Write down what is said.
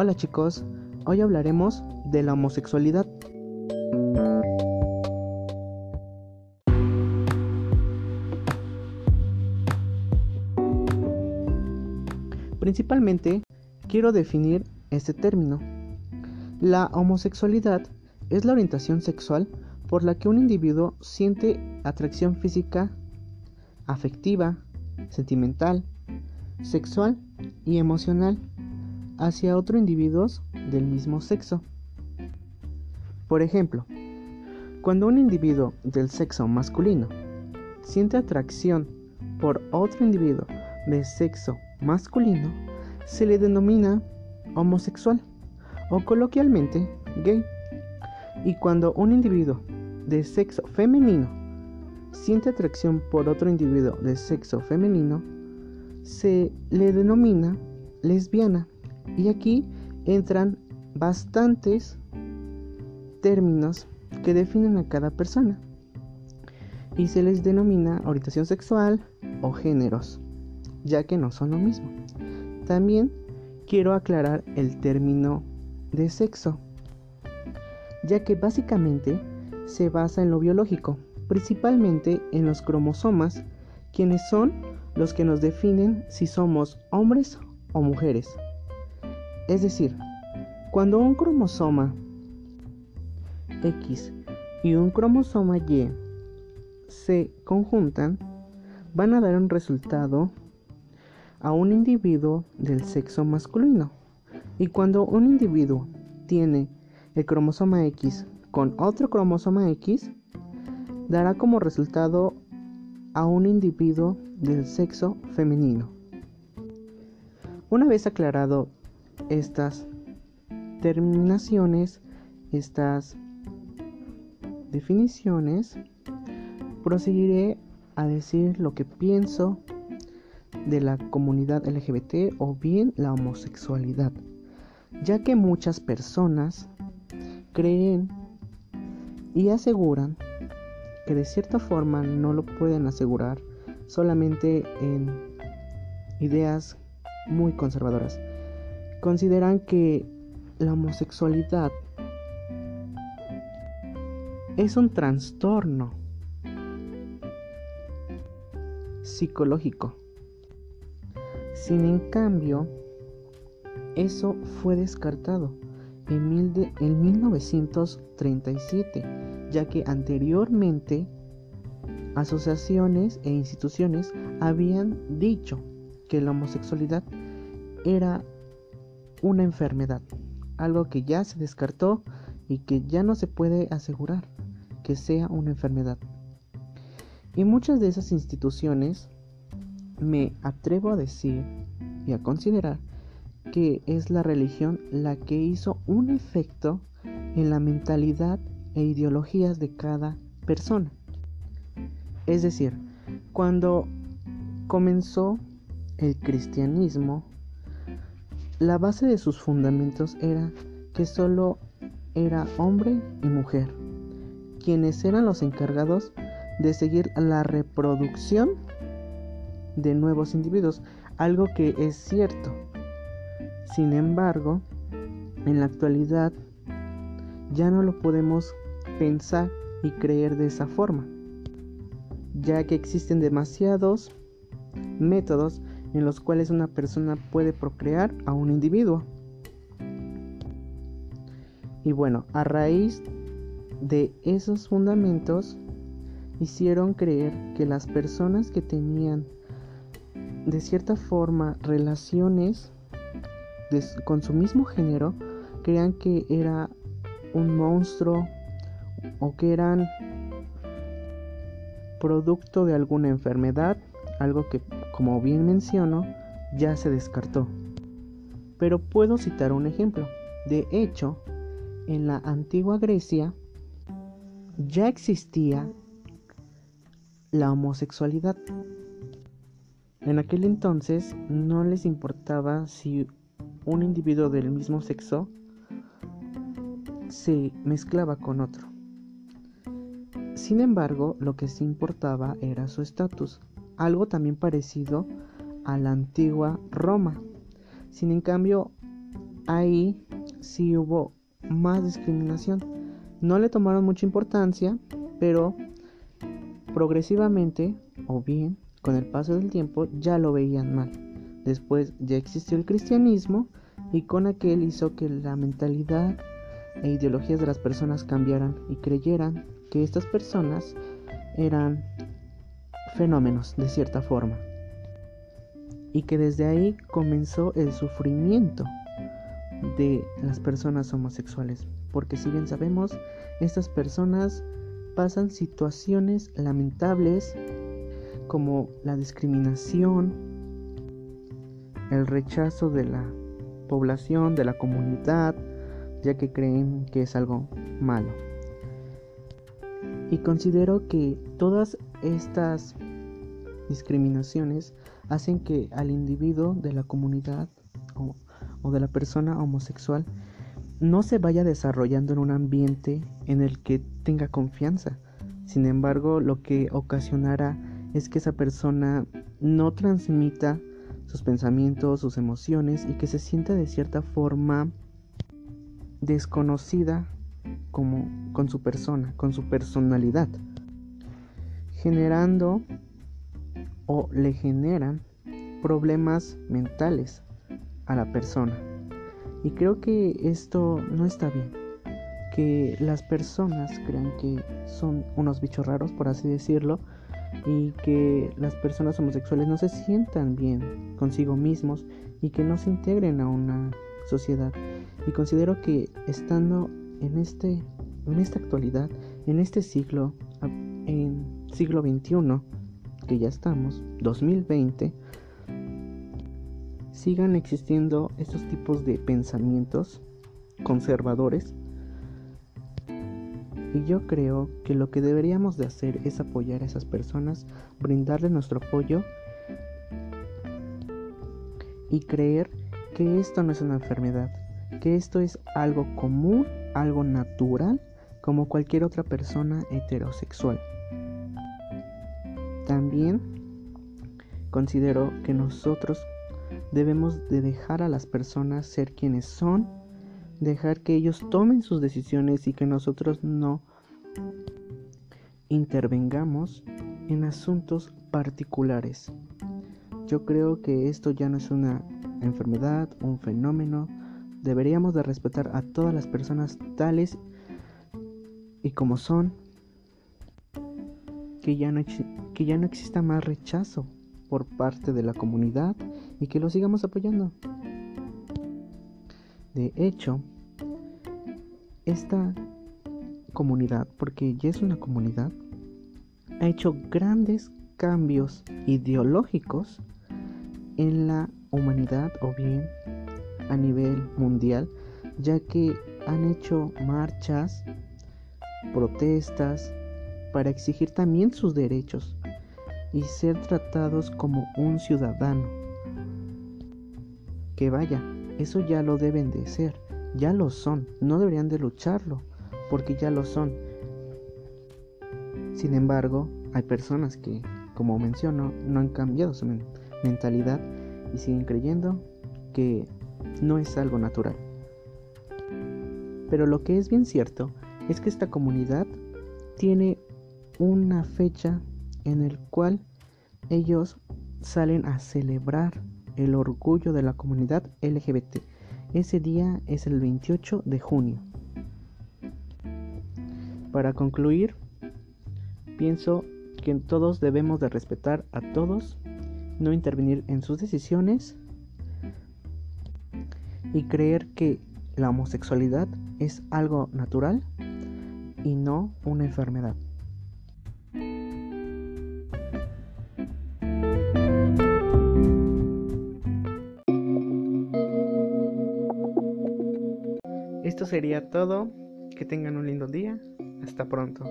Hola chicos, hoy hablaremos de la homosexualidad. Principalmente quiero definir este término. La homosexualidad es la orientación sexual por la que un individuo siente atracción física, afectiva, sentimental, sexual y emocional hacia otro individuo del mismo sexo. Por ejemplo, cuando un individuo del sexo masculino siente atracción por otro individuo de sexo masculino, se le denomina homosexual o coloquialmente gay. Y cuando un individuo de sexo femenino siente atracción por otro individuo de sexo femenino, se le denomina lesbiana. Y aquí entran bastantes términos que definen a cada persona. Y se les denomina orientación sexual o géneros, ya que no son lo mismo. También quiero aclarar el término de sexo, ya que básicamente se basa en lo biológico, principalmente en los cromosomas, quienes son los que nos definen si somos hombres o mujeres. Es decir, cuando un cromosoma X y un cromosoma Y se conjuntan, van a dar un resultado a un individuo del sexo masculino. Y cuando un individuo tiene el cromosoma X con otro cromosoma X dará como resultado a un individuo del sexo femenino. Una vez aclarado estas terminaciones, estas definiciones, proseguiré a decir lo que pienso de la comunidad LGBT o bien la homosexualidad, ya que muchas personas creen y aseguran que de cierta forma no lo pueden asegurar solamente en ideas muy conservadoras. Consideran que la homosexualidad es un trastorno psicológico. Sin en cambio, eso fue descartado en, en 1937, ya que anteriormente asociaciones e instituciones habían dicho que la homosexualidad era una enfermedad, algo que ya se descartó y que ya no se puede asegurar que sea una enfermedad. Y muchas de esas instituciones me atrevo a decir y a considerar que es la religión la que hizo un efecto en la mentalidad e ideologías de cada persona. Es decir, cuando comenzó el cristianismo, la base de sus fundamentos era que solo era hombre y mujer, quienes eran los encargados de seguir la reproducción de nuevos individuos, algo que es cierto, sin embargo, en la actualidad ya no lo podemos pensar y creer de esa forma, ya que existen demasiados métodos en los cuales una persona puede procrear a un individuo. Y bueno, a raíz de esos fundamentos hicieron creer que las personas que tenían de cierta forma relaciones con su mismo género creían que era un monstruo o que eran producto de alguna enfermedad, algo que, como bien menciono, ya se descartó. Pero puedo citar un ejemplo. De hecho, en la antigua Grecia ya existía la homosexualidad. En aquel entonces no les importaba si un individuo del mismo sexo se mezclaba con otro. Sin embargo, lo que sí importaba era su estatus, algo también parecido a la antigua Roma. Sin en cambio, ahí sí hubo más discriminación. No le tomaron mucha importancia, pero progresivamente, o bien con el paso del tiempo, ya lo veían mal. Después ya existió el cristianismo y con aquel hizo que la mentalidad e ideologías de las personas cambiaran y creyeran que estas personas eran fenómenos de cierta forma. Y que desde ahí comenzó el sufrimiento de las personas homosexuales. Porque si bien sabemos estas personas pasan situaciones lamentables como la discriminación el rechazo de la población de la comunidad ya que creen que es algo malo. Y considero que todas estas discriminaciones hacen que al individuo de la comunidad o, de la persona homosexual no se vaya desarrollando en un ambiente en el que tenga confianza. Sin embargo, lo que ocasionará es que esa persona no transmita sus pensamientos, sus emociones y que se sienta de cierta forma desconocida como con su persona, con su personalidad, generando o le generan problemas mentales a la persona. Y creo que esto no está bien. Que las personas crean que son unos bichos raros, por así decirlo, y que las personas homosexuales no se sientan bien consigo mismos y que no se integren a una sociedad. Y considero que estando en, este, en esta actualidad, en este siglo, en siglo XXI, que ya estamos, 2020, sigan existiendo estos tipos de pensamientos conservadores. Y yo creo que lo que deberíamos de hacer es apoyar a esas personas, brindarles nuestro apoyo y creer que esto no es una enfermedad, que esto es algo común, algo natural, como cualquier otra persona heterosexual. También considero que nosotros debemos de dejar a las personas ser quienes son, dejar que ellos tomen sus decisiones y que nosotros no intervengamos en asuntos particulares. Yo creo que esto ya no es una enfermedad, un fenómeno. Deberíamos de respetar a todas las personas tales y como son que ya no, que ya no exista más rechazo por parte de la comunidad y que lo sigamos apoyando. De hecho, esta comunidad, porque ya es una comunidad, ha hecho grandes cambios ideológicos en la humanidad o bien a nivel mundial, ya que han hecho marchas, protestas, para exigir también sus derechos y ser tratados como un ciudadano. Que vaya, eso ya lo deben de ser, ya lo son, no deberían de lucharlo, porque ya lo son. Sin embargo, hay personas que, como menciono, no han cambiado su mentalidad y siguen creyendo que no es algo natural. Pero lo que es bien cierto es que esta comunidad tiene una fecha en el cual ellos salen a celebrar el orgullo de la comunidad LGBT. Ese día es el 28 de junio. Para concluir, pienso que todos debemos de respetar a todos, no intervenir en sus decisiones y creer que la homosexualidad es algo natural y no una enfermedad. Sería todo. Que tengan un lindo día. Hasta pronto.